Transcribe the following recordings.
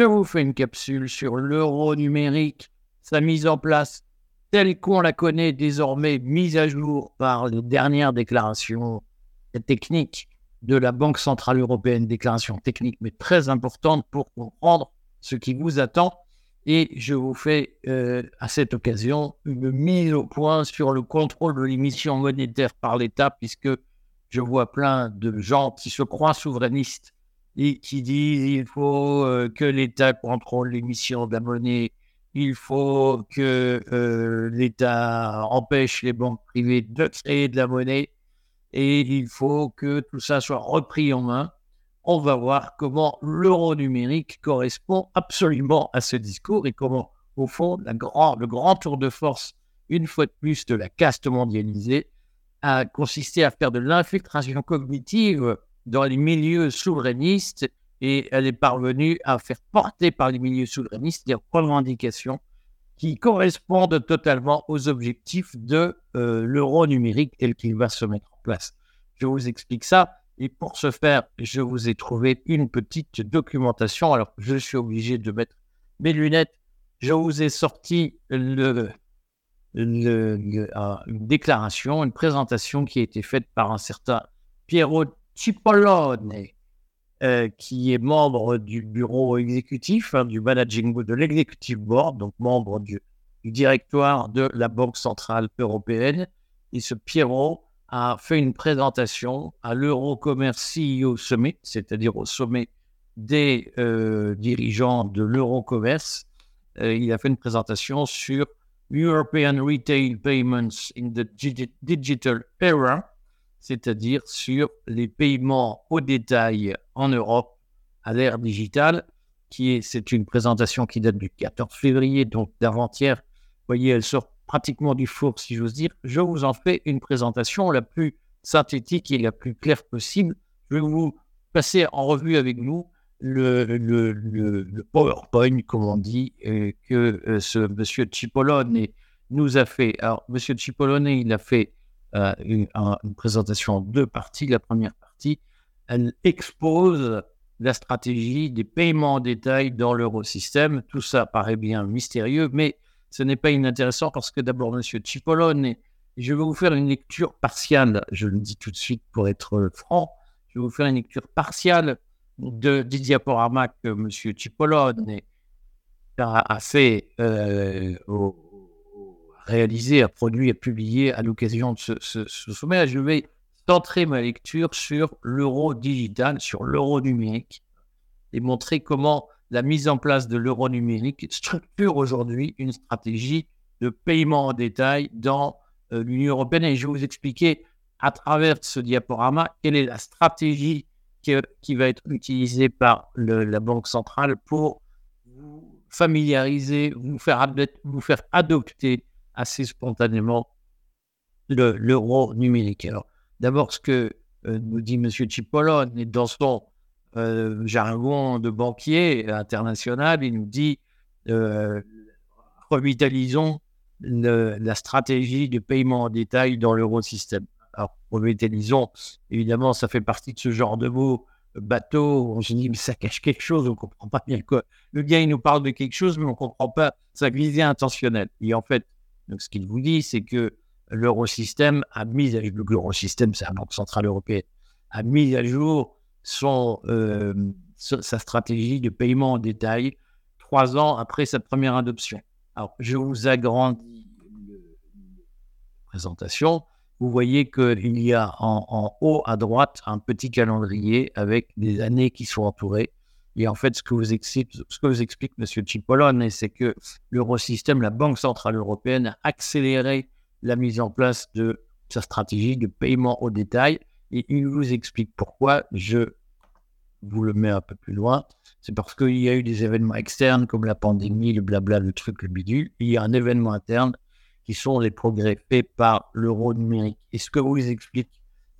je vous fais une capsule sur l'euro numérique, sa mise en place telle qu'on la connaît désormais, mise à jour par les dernières déclarations techniques de la Banque Centrale Européenne, déclaration technique mais très importante pour comprendre ce qui vous attend. Et je vous fais euh, à cette occasion une mise au point sur le contrôle de l'émission monétaire par l'État, puisque je vois plein de gens qui se croient souverainistes et qui disent il faut euh, que l'État contrôle l'émission de la monnaie, il faut que euh, l'État empêche les banques privées de créer de la monnaie et il faut que tout ça soit repris en main. On va voir comment l'euro numérique correspond absolument à ce discours et comment, au fond, la le grand tour de force, une fois de plus, de la caste mondialisée a consisté à faire de l'infiltration cognitive dans les milieux souverainistes et elle est parvenue à faire porter par les milieux souverainistes des revendications qui correspondent totalement aux objectifs de euh, l'euro numérique tel qu'il va se mettre en place. Je vous explique ça. Et pour ce faire, je vous ai trouvé une petite documentation. Alors, je suis obligé de mettre mes lunettes. Je vous ai sorti le, une déclaration, une présentation qui a été faite par un certain Piero Cipollone, euh, qui est membre du bureau exécutif, hein, du managing de l'executive board, donc membre du, directoire de la Banque Centrale Européenne. Et ce Piero a fait une présentation à l'Eurocommerce CEO Summit, c'est-à-dire au sommet des euh, dirigeants de l'Eurocommerce. Euh, il a fait une présentation sur European Retail Payments in the Digital Era, c'est-à-dire sur les paiements au détail en Europe à l'ère digitale, qui est, c'est une présentation qui date du 14 février, donc d'avant-hier. Vous voyez, elle sort pratiquement du four, si j'ose dire. Je vous en fais une présentation la plus synthétique et la plus claire possible. Je vais vous passer en revue avec nous le, le, le, PowerPoint, comme on dit, euh, que euh, ce monsieur Cipollone nous a fait. Alors, monsieur Cipollone, il a fait euh, une, présentation en deux parties. La première partie, elle expose la stratégie des paiements en détail dans l'eurosystème. Tout ça paraît bien mystérieux, mais ce n'est pas inintéressant parce que d'abord, monsieur Cipollone, je vais vous faire une lecture partielle, je le dis tout de suite pour être franc, je vais vous faire une lecture partielle de, des diaporamas que M. Cipollone a, fait, euh, réalisé, a produit, a publié à l'occasion de ce, sommet. Je vais centrer ma lecture sur l'euro digital, sur l'euro numérique, et montrer comment la mise en place de l'euro numérique structure aujourd'hui une stratégie de paiement en détail dans euh, l'Union européenne. Et je vais vous expliquer à travers ce diaporama quelle est la stratégie qui, va être utilisé par la Banque centrale pour vous familiariser, vous faire adopter assez spontanément l'euro numérique. Alors, d'abord, ce que euh, nous dit M. Cipollone, dans son euh, jargon de banquier international, il nous dit euh, revitalisons la stratégie de paiement en détail dans l'eurosystème. Alors, revitalisons, évidemment, ça fait partie de ce genre de mots bateau. On se dit, mais ça cache quelque chose, on ne comprend pas bien quoi. Le gars, il nous parle de quelque chose, mais on ne comprend pas sa visée intentionnelle. Et en fait, donc, ce qu'il vous dit, c'est que l'eurosystème a mis à jour, l'eurosystème, c'est la Banque Centrale Européenne, a mis à jour son, euh, sa stratégie de paiement en détail trois ans après sa première adoption. Alors, je vous agrandis la présentation vous voyez qu'il y a en, haut à droite un petit calendrier avec des années qui sont entourées. Et en fait, ce que vous explique, ce que M. Cipollone, c'est que l'eurosystème, la Banque Centrale Européenne, a accéléré la mise en place de sa stratégie de paiement au détail. Et il vous explique pourquoi. Je vous le mets un peu plus loin. C'est parce qu'il y a eu des événements externes comme la pandémie, le blabla, le truc, le bidule. Il y a un événement interne qui sont les progrès faits par l'euro numérique. Et ce que vous explique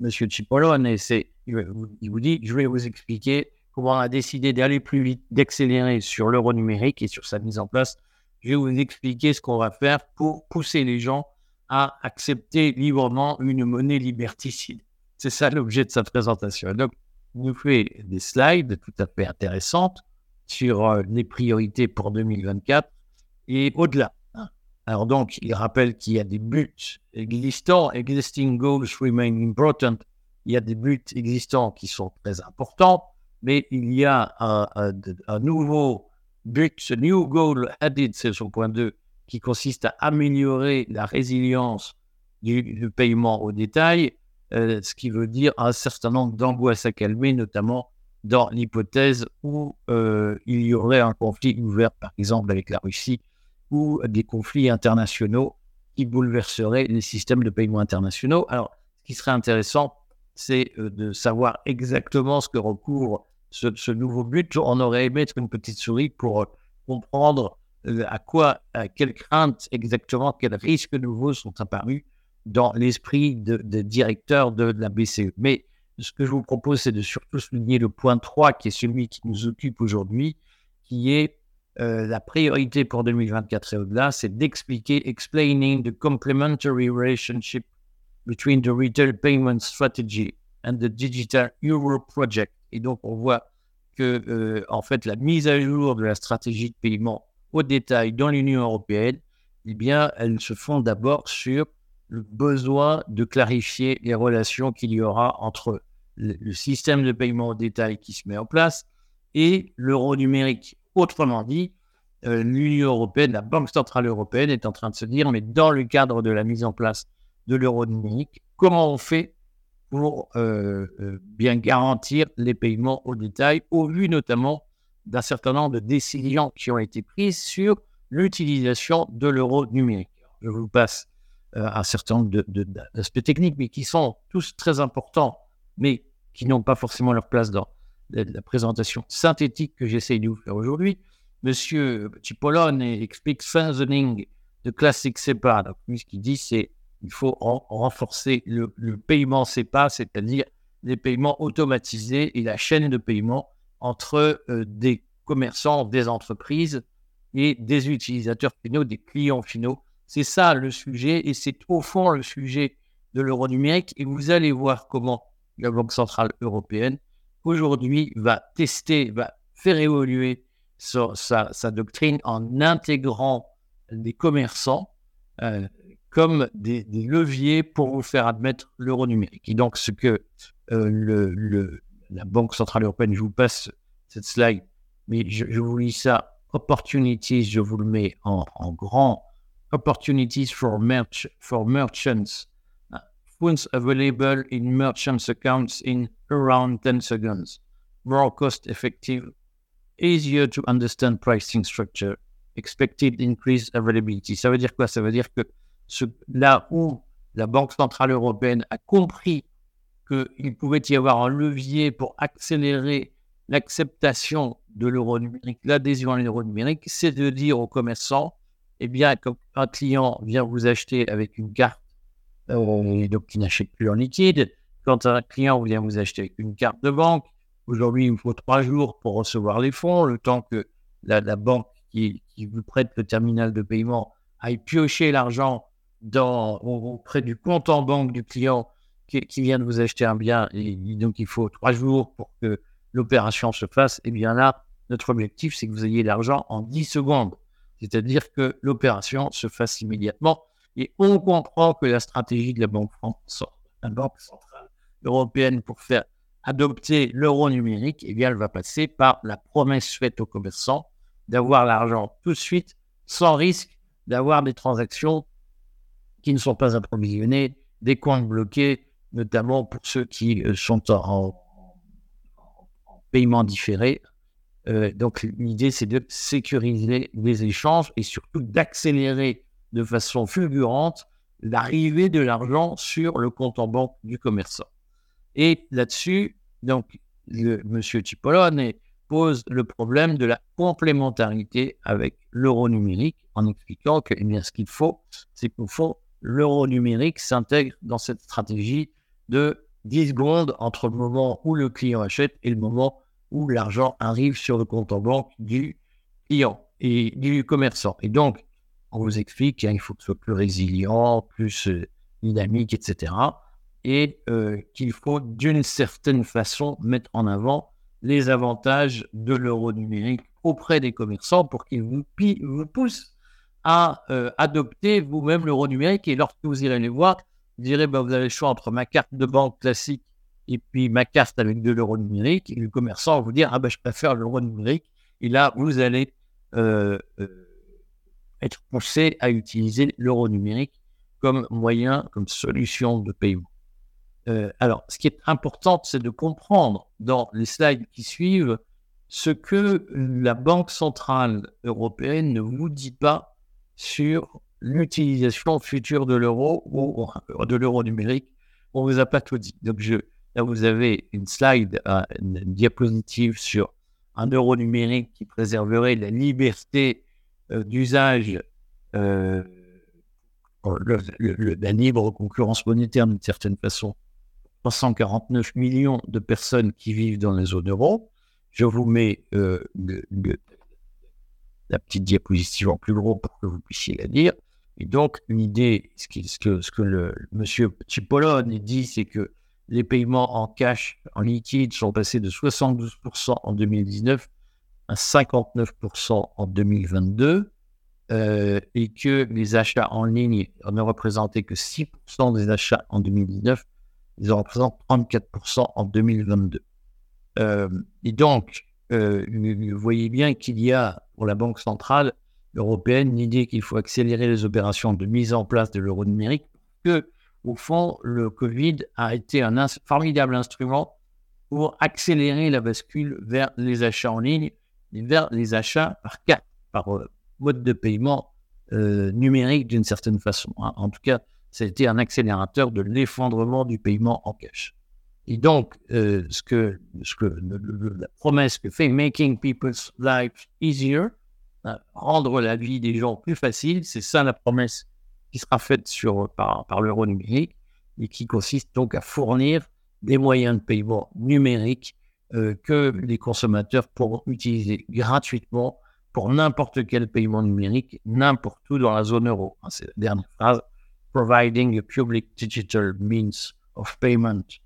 M. Cipollone, c'est, il vous dit, je vais vous expliquer on a décidé d'aller plus vite, d'accélérer sur l'euro numérique et sur sa mise en place. Je vais vous expliquer ce qu'on va faire pour pousser les gens à accepter librement une monnaie liberticide. C'est ça l'objet de sa présentation. Donc, il nous fait des slides tout à fait intéressantes sur euh, les priorités pour 2024 et au-delà. Alors donc, il rappelle qu'il y a des buts existants, existing goals remain important. Il y a des buts existants qui sont très importants, mais il y a un, nouveau but, ce new goal added, c'est son point 2, qui consiste à améliorer la résilience du, paiement au détail, euh, ce qui veut dire un certain nombre d'angoisses à calmer, notamment dans l'hypothèse où euh, il y aurait un conflit ouvert, par exemple, avec la Russie, ou des conflits internationaux qui bouleverseraient les systèmes de paiement internationaux. Alors, ce qui serait intéressant, c'est euh, de savoir exactement ce que recouvre ce, nouveau but. On aurait aimé être une petite souris pour comprendre à quoi, à quelles craintes exactement, quels risques nouveaux sont apparus dans l'esprit des de directeurs de, la BCE. Mais ce que je vous propose, c'est de surtout souligner le point 3, qui est celui qui nous occupe aujourd'hui, qui est euh, la priorité pour 2024 et au-delà, c'est d'expliquer, explaining the complementary relationship between the retail payment strategy and the digital euro project. Et donc, on voit que, euh, en fait, la mise à jour de la stratégie de paiement au détail dans l'Union européenne, eh bien, elle se fonde d'abord sur le besoin de clarifier les relations qu'il y aura entre le, système de paiement au détail qui se met en place et l'euro numérique. Autrement dit, euh, l'Union européenne, la Banque centrale européenne est en train de se dire, mais dans le cadre de la mise en place de l'euro numérique, comment on fait pour euh, euh, bien garantir les paiements au détail, au vu notamment d'un certain nombre de décisions qui ont été prises sur l'utilisation de l'euro numérique. Je vous passe euh, un certain nombre d'aspects techniques, mais qui sont tous très importants, mais qui n'ont pas forcément leur place dans la, présentation synthétique que j'essaie de vous faire aujourd'hui. Monsieur Cipollone explique strengthening de classic SEPA. Donc, ce qu'il dit, c'est qu'il faut renforcer le, paiement SEPA, c'est-à-dire les paiements automatisés et la chaîne de paiement entre euh, des commerçants, des entreprises et des utilisateurs finaux, des clients finaux. C'est ça le sujet et c'est au fond le sujet de l'euro numérique. Et vous allez voir comment la Banque Centrale Européenne aujourd'hui va tester, va faire évoluer sa, doctrine en intégrant des commerçants euh, comme des, leviers pour vous faire admettre l'euro numérique. Et donc, ce que euh, la Banque Centrale Européenne, je vous passe cette slide, mais je, vous lis ça. Opportunities, je vous le mets en, grand. Opportunities for, merch, for merchants. Funds available in merchants' accounts in around 10 seconds. More cost effective. Easier to understand pricing structure. Expected increased availability. Ça veut dire quoi? Ça veut dire que là où la Banque Centrale Européenne a compris qu'il pouvait y avoir un levier pour accélérer l'acceptation de l'euro numérique, l'adhésion à l'euro numérique, c'est de dire aux commerçants, eh bien, quand un client vient vous acheter avec une carte, euh, donc qui n'achète plus en liquide, quand un client vient vous acheter avec une carte de banque, aujourd'hui, il faut trois jours pour recevoir les fonds, le temps que la, banque qui, vous prête le terminal de paiement aille piocher l'argent dans, auprès du compte en banque du client qui, vient de vous acheter un bien, et donc il faut trois jours pour que l'opération se fasse, et eh bien là, notre objectif, c'est que vous ayez l'argent en 10 secondes. C'est-à-dire que l'opération se fasse immédiatement. Et on comprend que la stratégie de la Banque, France, la Banque centrale européenne pour faire adopter l'euro numérique, eh bien, elle va passer par la promesse faite aux commerçants d'avoir l'argent tout de suite, sans risque d'avoir des transactions qui ne sont pas approvisionnées, des comptes bloqués, notamment pour ceux qui euh, sont en, paiement différé. Euh, donc l'idée, c'est de sécuriser les échanges et surtout d'accélérer de façon fulgurante l'arrivée de l'argent sur le compte en banque du commerçant. Et là-dessus, donc, monsieur Cipollone pose le problème de la complémentarité avec l'euro numérique en expliquant que eh ce qu'il faut, c'est qu'au fond, l'euro numérique s'intègre dans cette stratégie de 10 secondes entre le moment où le client achète et le moment où l'argent arrive sur le compte en banque du client et du commerçant. Et donc, on vous explique qu'il faut que ce soit plus résilient, plus euh, dynamique, etc. Et euh, qu'il faut d'une certaine façon mettre en avant les avantages de l'euro numérique auprès des commerçants pour qu'ils vous, vous poussent à euh, adopter vous-même l'euro numérique. Et lorsque vous irez les voir, vous direz bah, vous avez le choix entre ma carte de banque classique et puis ma carte avec de l'euro numérique. Et le commerçant va vous dire ah bah, je préfère l'euro numérique. Et là, vous allez euh, euh, être poussé à utiliser l'euro numérique comme moyen, comme solution de paiement. alors, ce qui est important, c'est de comprendre dans les slides qui suivent ce que la Banque centrale européenne ne vous dit pas sur l'utilisation future de l'euro ou de l'euro numérique. On ne vous a pas tout dit. Donc, je, là, vous avez une slide, euh, une diapositive sur un euro numérique qui préserverait la liberté euh, d'usage, euh, la libre concurrence monétaire d'une certaine façon. 349 millions de personnes qui vivent dans la zone euro. Je vous mets la petite diapositive en plus gros pour que vous puissiez la lire. Et donc, une idée, ce, que, ce que le monsieur Cipollone dit, c'est que les paiements en cash, en liquide, sont passés de 72% en 2019 à 59% en 2022, euh, et que les achats en ligne ne représentaient que 6% des achats en 2019, ils en représentent 34% en 2022. Euh, et donc, euh, vous voyez bien qu'il y a pour la Banque centrale européenne l'idée qu'il faut accélérer les opérations de mise en place de l'euro numérique, que au fond, le Covid a été un formidable instrument pour accélérer la bascule vers les achats en ligne vers les achats par carte, par euh, mode de paiement euh, numérique d'une certaine façon. Hein. En tout cas, ça a été un accélérateur de l'effondrement du paiement en cash. Et donc, euh, ce que, ce que la promesse que fait Making People's Lives Easier, hein, rendre la vie des gens plus facile, c'est ça la promesse qui sera faite sur, par, l'euro numérique et qui consiste donc à fournir des moyens de paiement numériques euh, que les consommateurs pourront utiliser gratuitement pour n'importe quel paiement numérique, n'importe où dans la zone euro. Hein, c'est la dernière phrase. Providing a public digital means of payment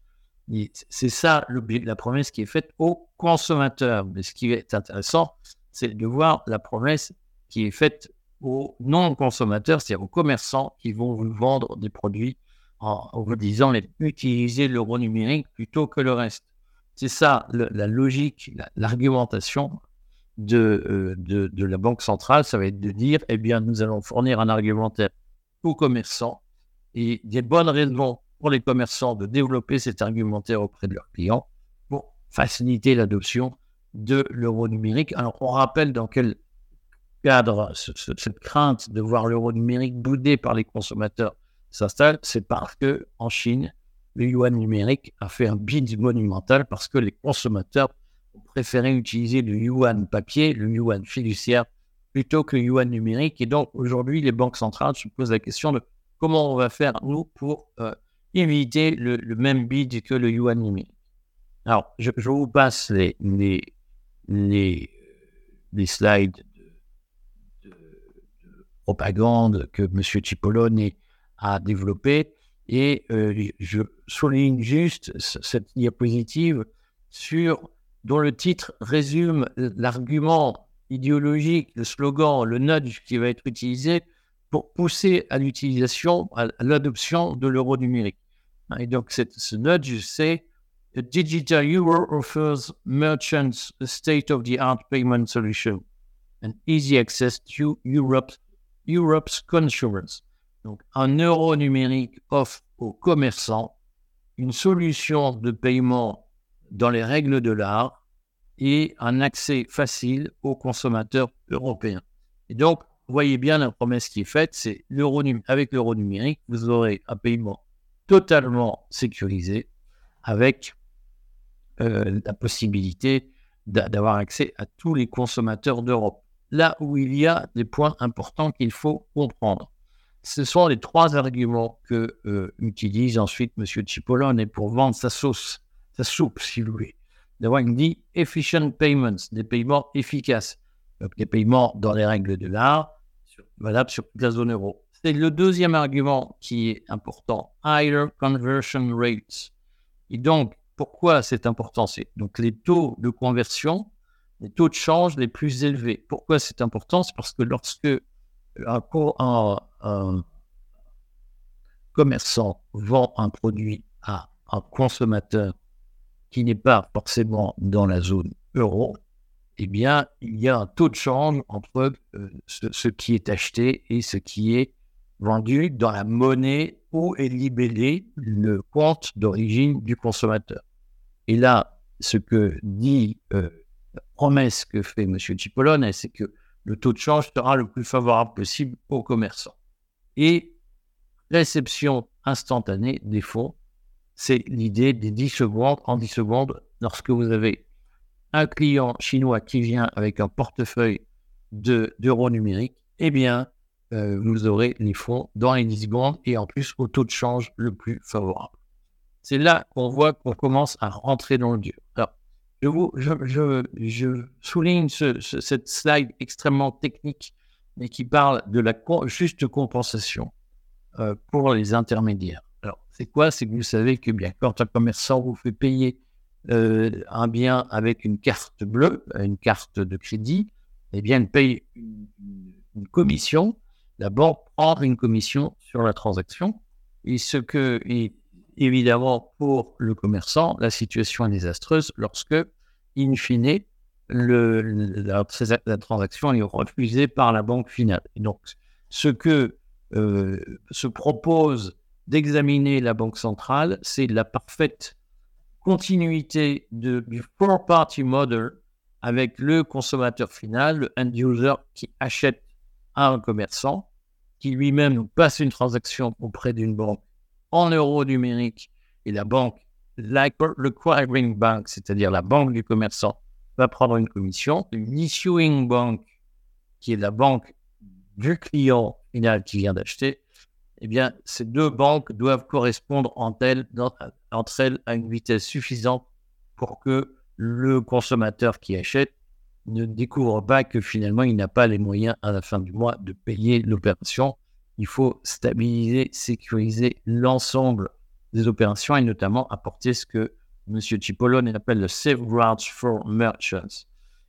c'est ça la promesse qui est faite aux consommateurs. Mais ce qui est intéressant, c'est de voir la promesse qui est faite aux non-consommateurs, c'est-à-dire aux commerçants qui vont vous vendre des produits en, vous disant utiliser l'euro numérique plutôt que le reste. C'est ça la logique, l'argumentation de, de, de, la Banque centrale, ça va être de dire, eh bien, nous allons fournir un argumentaire aux commerçants et des bonnes raisons pour les commerçants de développer cet argumentaire auprès de leurs clients pour faciliter l'adoption de l'euro numérique. Alors, on rappelle dans quel cadre cette crainte de voir l'euro numérique boudé par les consommateurs s'installe, c'est parce que en Chine, le yuan numérique a fait un bid monumental parce que les consommateurs ont préféré utiliser le yuan papier, le yuan fiduciaire, plutôt que le yuan numérique. Et donc, aujourd'hui, les banques centrales se posent la question de comment on va faire, nous, pour euh, éviter le, même bid que le yuan numérique. Alors, je, vous passe les, les, les, slides de, propagande que M. Cipollone a développé et euh, je souligne juste cette diapositive sur dont le titre résume l'argument idéologique, le slogan, le nudge qui va être utilisé pour pousser à l'utilisation, à l'adoption de l'euro numérique. Et donc, ce nudge, c'est Digital Euro offers merchants a state-of-the-art payment solution and easy access to Europe's, Europe's consumers. Donc, un euro numérique offre aux commerçants une solution de paiement dans les règles de l'art et un accès facile aux consommateurs européens. Et donc, vous voyez bien la promesse qui est faite, c'est avec l'euro numérique, vous aurez un paiement totalement sécurisé avec euh, la possibilité d'avoir accès à tous les consommateurs d'Europe. Là où il y a des points importants qu'il faut comprendre. Ce sont les trois arguments que euh, utilise ensuite M. Cipollone pour vendre sa sauce, sa soupe, si vous voulez. D'abord, il dit efficient payments, des paiements efficaces, des paiements dans les règles de l'art, valables sur toute la zone euro. C'est le deuxième argument qui est important, higher conversion rates. Et donc, pourquoi c'est important? C'est donc les taux de conversion, les taux de change les plus élevés. Pourquoi c'est important? C'est parce que lorsque un, commerçant vend un produit à un consommateur qui n'est pas forcément dans la zone euro, eh bien, il y a un taux de change entre euh, ce, qui est acheté et ce qui est vendu dans la monnaie où est libellé le compte d'origine du consommateur. Et là, ce que dit euh, la promesse que fait M. Cipollone, c'est que le taux de change sera le plus favorable possible aux commerçants. Et réception instantanée des fonds, c'est l'idée des 10 secondes. En 10 secondes, lorsque vous avez un client chinois qui vient avec un portefeuille d'euros numériques, eh bien, euh, vous aurez les fonds dans les 10 secondes et en plus au taux de change le plus favorable. C'est là qu'on voit qu'on commence à rentrer dans le dur. Alors, je, souligne cette slide extrêmement technique, mais qui parle de la juste compensation euh, pour les intermédiaires. Alors, c'est quoi? C'est que vous savez que bien quand un commerçant vous fait payer euh, un bien avec une carte bleue, une carte de crédit, eh bien, il paye une, commission. La banque prend une commission sur la transaction. Et ce que, évidemment, pour le commerçant, la situation est désastreuse lorsque, in fine, la, transaction est refusée par la banque finale. Et donc, ce que euh, se propose d'examiner la Banque centrale, c'est la parfaite continuité du four-party model avec le consommateur final, le end-user qui achète à un commerçant, qui lui-même passe une transaction auprès d'une banque en euros numériques et la banque, like le bank, c'est-à-dire la banque du commerçant, va prendre une commission. L'issuing bank, qui est la banque du client final qui vient d'acheter, eh bien, ces deux banques doivent correspondre entre elles à une vitesse suffisante pour que le consommateur qui achète ne découvre pas que finalement il n'a pas les moyens à la fin du mois de payer l'opération. Il faut stabiliser, sécuriser l'ensemble des opérations et notamment apporter ce que M. Cipollone appelle le safeguards for merchants.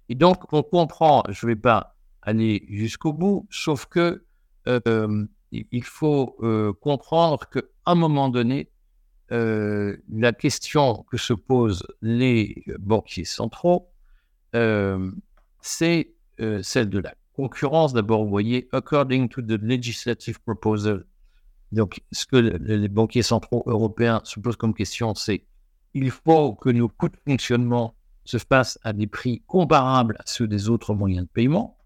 Et donc, on comprend, je ne vais pas aller jusqu'au bout, sauf que euh, il faut euh, comprendre qu'à un moment donné, euh, la question que se posent les banquiers centraux, c'est celle de la concurrence. D'abord, vous voyez, according to the legislative proposal, donc ce que les banquiers centraux européens se posent comme question, c'est il faut que nos coûts de fonctionnement se fassent à des prix comparables à ceux des autres moyens de paiement.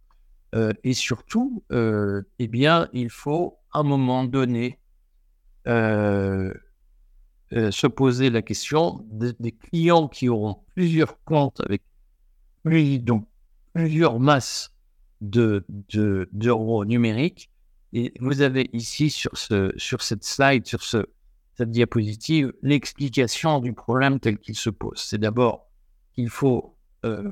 et surtout, eh bien, il faut à un moment donné, euh, euh, se poser la question des, clients qui auront plusieurs comptes avec donc, plusieurs masses de, d'euros numériques. Et vous avez ici sur, ce, sur cette slide, sur ce, cette diapositive, l'explication du problème tel qu'il se pose. C'est d'abord qu'il faut euh,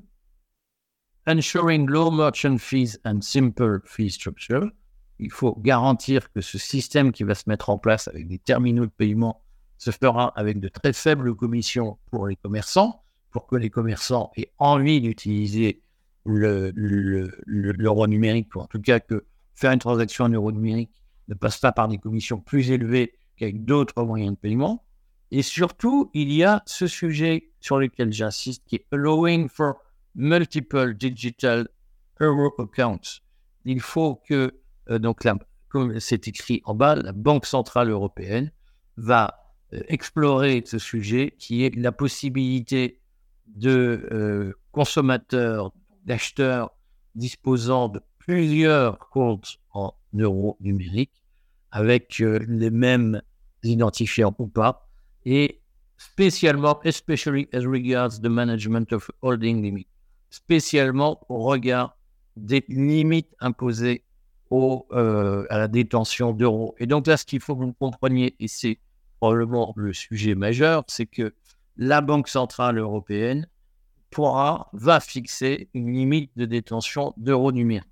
ensuring low merchant fees and simple fee structure il faut garantir que ce système qui va se mettre en place avec des terminaux de paiement se fera avec de très faibles commissions pour les commerçants, pour que les commerçants aient envie d'utiliser l'euro numérique, ou en tout cas que faire une transaction en euro numérique ne passe pas par des commissions plus élevées qu'avec d'autres moyens de paiement. Et surtout, il y a ce sujet sur lequel j'insiste qui est allowing for multiple digital euro accounts. Il faut que euh, donc comme c'est écrit en bas, la Banque Centrale Européenne va euh, explorer ce sujet qui est la possibilité de euh, consommateurs, d'acheteurs disposant de plusieurs comptes en euros numériques avec les mêmes identifiants ou pas, et spécialement, especially as regards the management of holding limit, spécialement au regard des limites imposées euh, à la détention d'euros. Et donc là, ce qu'il faut que vous compreniez, et c'est probablement le sujet majeur, c'est que la Banque Centrale Européenne pourra, va fixer une limite de détention d'euros numériques.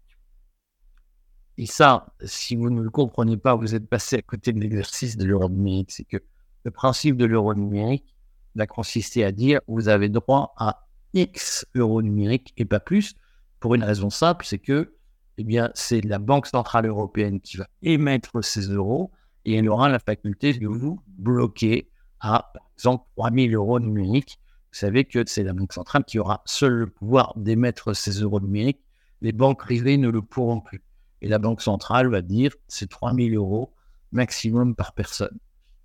Et ça, si vous ne le comprenez pas, vous êtes passé à côté de l'exercice de l'euro numérique. C'est que le principe de l'euro numérique, va consister à dire vous avez droit à X euros numériques et pas plus, pour une raison simple, c'est que eh bien, c'est la Banque Centrale Européenne qui va émettre ces euros et elle aura la faculté de vous bloquer par exemple, 3000 euros numériques. Vous savez que c'est la Banque Centrale qui aura seul le pouvoir d'émettre ces euros numériques. Les banques privées ne le pourront plus. Et la Banque Centrale va dire c'est 3000 euros maximum par personne.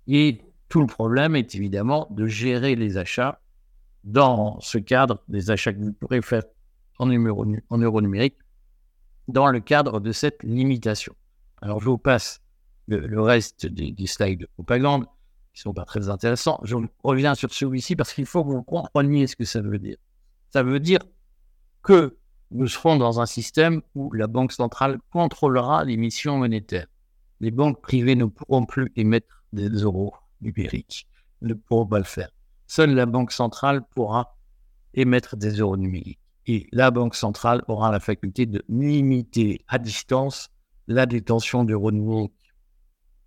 Et tout le problème est évidemment de gérer les achats dans ce cadre des achats que vous pourrez faire en, en euros numériques dans le cadre de cette limitation. Alors, je vous passe le, reste des, slides de propagande sont pas très intéressants. Je reviens sur celui-ci parce qu'il faut que vous compreniez ce que ça veut dire. Ça veut dire que nous serons dans un système où la Banque centrale contrôlera l'émission monétaire. Les banques privées ne pourront plus émettre des euros numériques, ne pourront pas le faire. Seule la Banque centrale pourra émettre des euros numériques. Et la Banque centrale aura la faculté de limiter à distance la détention d'euros numériques.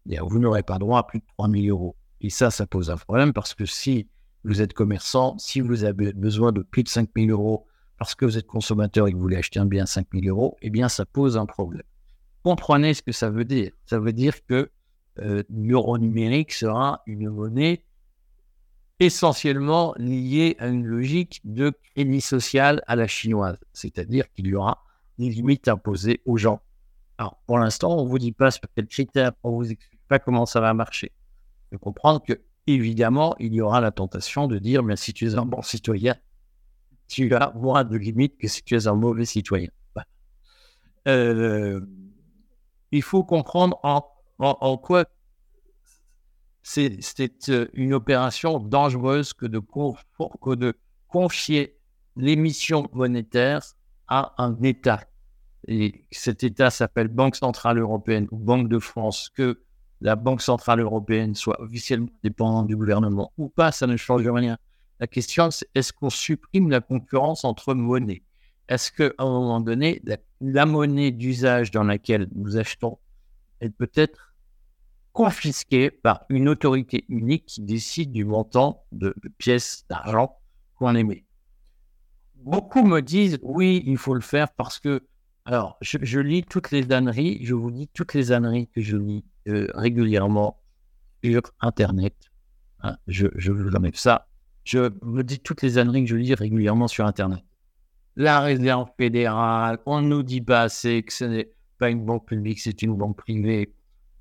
Vous n'aurez pas droit à plus de 3 000 euros. Et ça, ça pose un problème parce que si vous êtes commerçant, si vous avez besoin de plus de 5 000 euros parce que vous êtes consommateur et que vous voulez acheter un bien à 5 000 euros, eh bien, ça pose un problème. Comprenez ce que ça veut dire. Ça veut dire que euh, l'euro numérique sera une monnaie essentiellement liée à une logique de crédit social à la chinoise, c'est-à-dire qu'il y aura des limites imposées aux gens. Alors, pour l'instant, on ne vous dit pas sur quels critères, on ne vous explique pas comment ça va marcher. Comprendre que, évidemment, il y aura la tentation de dire, mais si tu es un bon citoyen, tu as moins de limites que si tu es un mauvais citoyen. Euh, il faut comprendre en, en quoi c'est euh, une opération dangereuse que de, que de confier l'émission monétaire à un État. Et cet État s'appelle Banque Centrale Européenne ou Banque de France. Que la Banque Centrale Européenne soit officiellement dépendante du gouvernement ou pas, ça ne change rien. La question, c'est est-ce qu'on supprime la concurrence entre monnaies? Est-ce qu'à un moment donné, la monnaie d'usage dans laquelle nous achetons, elle peut être confisqué par une autorité unique qui décide du montant de, pièces d'argent qu'on émet? Beaucoup me disent oui, il faut le faire parce que, alors, je, lis toutes les âneries, je vous dis toutes les âneries que je lis euh, régulièrement sur Internet. Hein, je, je vous enlève ça. Je me dis toutes les âneries que je lis régulièrement sur Internet. La réserve fédérale, on nous dit pas assez que ce n'est pas une banque publique, c'est une banque privée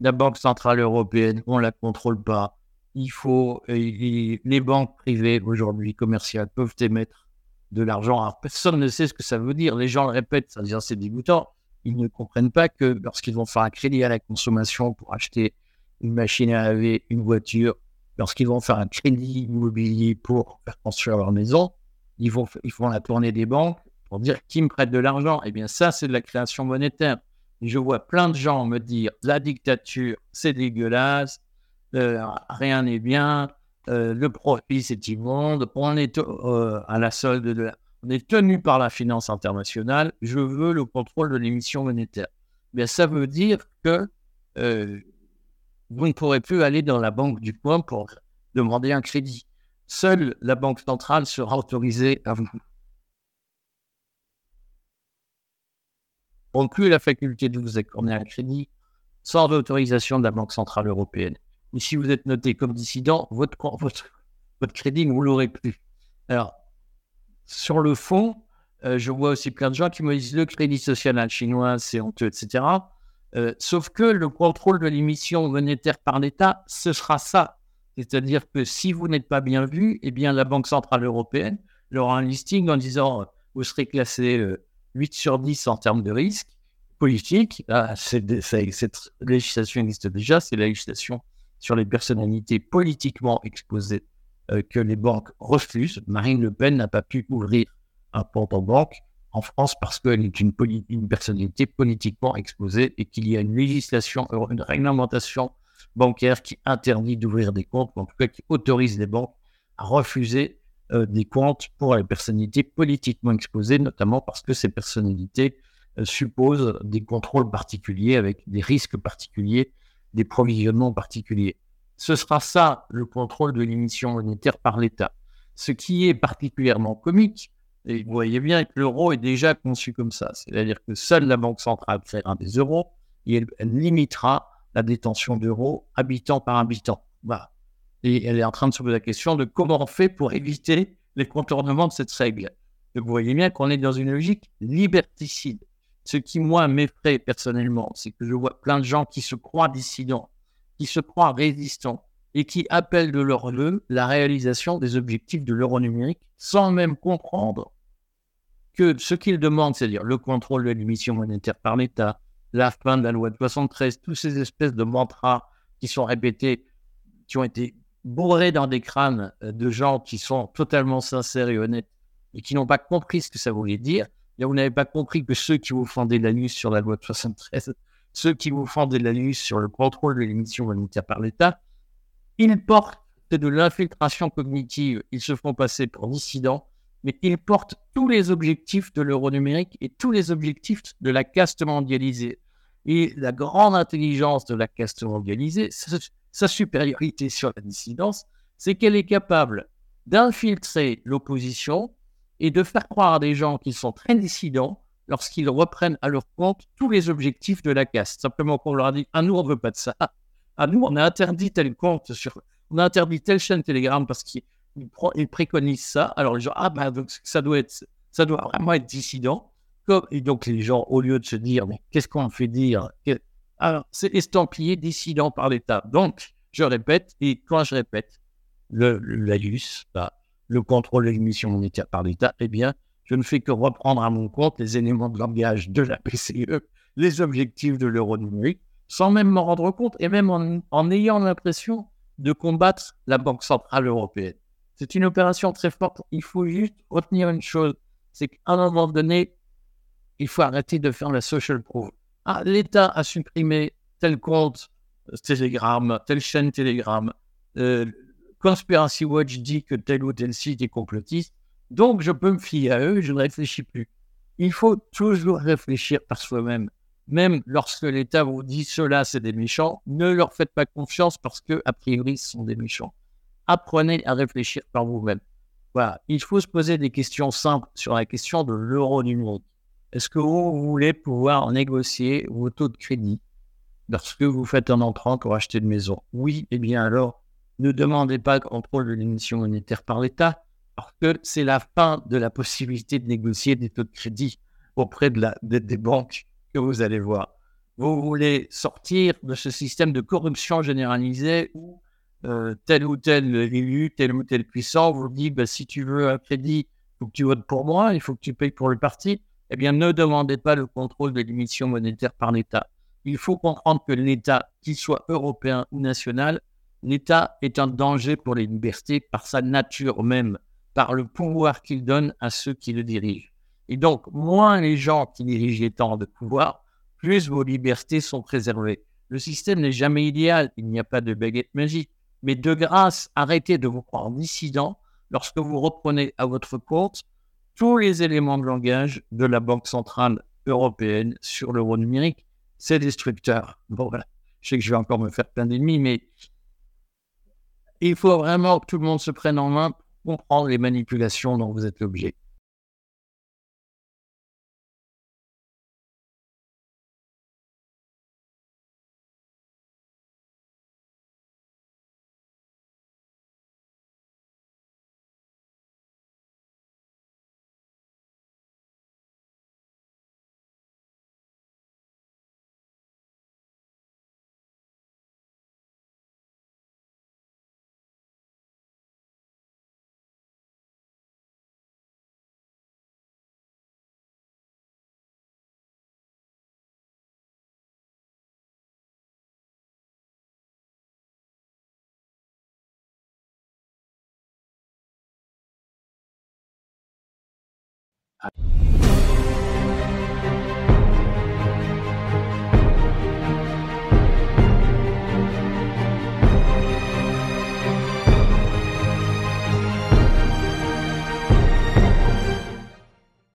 la Banque Centrale Européenne, on ne la contrôle pas. Il faut, euh, les banques privées aujourd'hui, commerciales, peuvent émettre de l'argent. Alors, personne ne sait ce que ça veut dire. Les gens le répètent, ça dire c'est dégoûtant. Ils ne comprennent pas que lorsqu'ils vont faire un crédit à la consommation pour acheter une machine à laver, une voiture, lorsqu'ils vont faire un crédit immobilier pour construire leur maison, ils vont, ils font la tournée des banques pour dire qui me prête de l'argent. Eh bien, ça, c'est de la création monétaire. Je vois plein de gens me dire la dictature, c'est dégueulasse, euh, rien n'est bien, euh, le profit, c'est immonde, on est euh, à la solde de la... On est tenu par la finance internationale, je veux le contrôle de l'émission monétaire. Bien, ça veut dire que vous ne pourrez plus aller dans la banque du coin pour demander un crédit. Seule la banque centrale sera autorisée à vous n'ont plus la faculté de vous accorder un crédit sans l'autorisation de la Banque Centrale Européenne. Mais si vous êtes noté comme dissident, votre, votre, votre crédit, vous l'aurez plus. Alors, sur le fond, euh, je vois aussi plein de gens qui me disent le crédit social chinois, c'est honteux, etc. Euh, sauf que le contrôle de l'émission monétaire par l'État, ce sera ça. C'est-à-dire que si vous n'êtes pas bien vu, eh bien, la Banque Centrale Européenne aura un listing en disant vous serez classé euh, 8 sur 10 en termes de risque politique. Ah, cette législation existe déjà, c'est la législation sur les personnalités politiquement exposées euh, que les banques refusent. Marine Le Pen n'a pas pu ouvrir un compte en banque en France parce qu'elle est une, personnalité politiquement exposée et qu'il y a une législation, une réglementation bancaire qui interdit d'ouvrir des comptes, en tout cas qui autorise les banques à refuser euh, des comptes pour les personnalités politiquement exposées, notamment parce que ces personnalités euh, supposent des contrôles particuliers avec des risques particuliers, des provisionnements particuliers. Ce sera ça le contrôle de l'émission monétaire par l'État. Ce qui est particulièrement comique, et vous voyez bien que l'euro est déjà conçu comme ça, c'est-à-dire que seule la Banque centrale créera des euros et elle, limitera la détention d'euros habitant par habitant. Et elle est en train de se poser la question de comment on fait pour éviter les contournements de cette règle. Donc vous voyez bien qu'on est dans une logique liberticide. Ce qui, moi, m'effraie personnellement, c'est que je vois plein de gens qui se croient dissidents, qui se croient résistants et qui appellent de leur vœu la réalisation des objectifs de l'euro numérique sans même comprendre que ce qu'ils demandent, c'est-à-dire le contrôle de l'émission monétaire par l'État, la fin de la loi de 73, toutes ces espèces de mantras qui sont répétés, qui ont été bourrés dans des crânes euh, de gens qui sont totalement sincères et honnêtes et qui n'ont pas compris ce que ça voulait dire. Vous n'avez pas compris que ceux qui vous fendaient la nuit sur la loi de 73, ceux qui vous fendaient la nuit sur le contrôle de l'émission monétaire par l'État, ils portent de l'infiltration cognitive, ils se font passer pour dissidents, mais ils portent tous les objectifs de l'euro numérique et tous les objectifs de la caste mondialisée. Et la grande intelligence de la caste mondialisée, sa supériorité sur la dissidence, c'est qu'elle est capable d'infiltrer l'opposition et de faire croire à des gens qui sont très dissidents lorsqu'ils reprennent à leur compte tous les objectifs de la caste. Simplement qu'on leur a dit, ah nous on veut pas de ça. Ah nous on a interdit tel compte on a interdit telle chaîne Telegram parce qu'il préconise ça. Alors les gens, ah ben ça doit être, ça doit vraiment être dissident. Et donc les gens, au lieu de se dire, mais qu'est-ce qu'on fait dire? Alors c'est estampillé dissident par l'État. Donc je répète, et quand je répète, le, l'ALUS, bah, le contrôle de l'émission monétaire par l'État, eh bien, je ne fais que reprendre à mon compte les éléments de langage de la PCE, les objectifs de l'euro numérique, sans même m'en rendre compte et même en, ayant l'impression de combattre la Banque Centrale Européenne. C'est une opération très forte. Il faut juste retenir une chose, c'est qu'à un moment donné, il faut arrêter de faire la social proof. Ah, L'État a supprimé tel compte euh, Telegram, telle chaîne Telegram. Euh, Conspiracy Watch dit que tel ou tel site est complotiste, donc je peux me fier à eux, je ne réfléchis plus. Il faut toujours réfléchir par soi-même. Même lorsque l'État vous dit cela, c'est des méchants, ne leur faites pas confiance parce que, a priori, ce sont des méchants. Apprenez à réfléchir par vous-même. Voilà, il faut se poser des questions simples sur la question de l'euro du monde. Est-ce que vous voulez pouvoir négocier vos taux de crédit lorsque vous faites un entrant pour acheter une maison? Oui, eh bien alors, ne demandez pas le contrôle de l'émission monétaire par l'État, parce que c'est la fin de la possibilité de négocier des taux de crédit auprès des banques que vous allez voir. Vous voulez sortir de ce système de corruption généralisée où euh, tel ou tel élu, tel ou tel puissant vous dit bah, si tu veux un crédit, il faut que tu votes pour moi, il faut que tu payes pour le parti. Eh bien, ne demandez pas le contrôle de l'émission monétaire par l'État. Il faut comprendre que l'État, qu'il soit européen ou national, l'État est un danger pour les libertés par sa nature même, par le pouvoir qu'il donne à ceux qui le dirigent. Et donc, moins les gens qui dirigent l'état de pouvoir, plus vos libertés sont préservées. Le système n'est jamais idéal, il n'y a pas de baguette magique, mais de grâce, arrêtez de vous croire dissident lorsque vous reprenez à votre compte tous les éléments de langage de la Banque centrale européenne sur l'euro numérique. C'est destructeur. Bon, voilà. Je sais que je vais encore me faire plein d'ennemis, mais il faut vraiment que tout le monde se prenne en main comprendre les manipulations dont vous êtes l'objet. I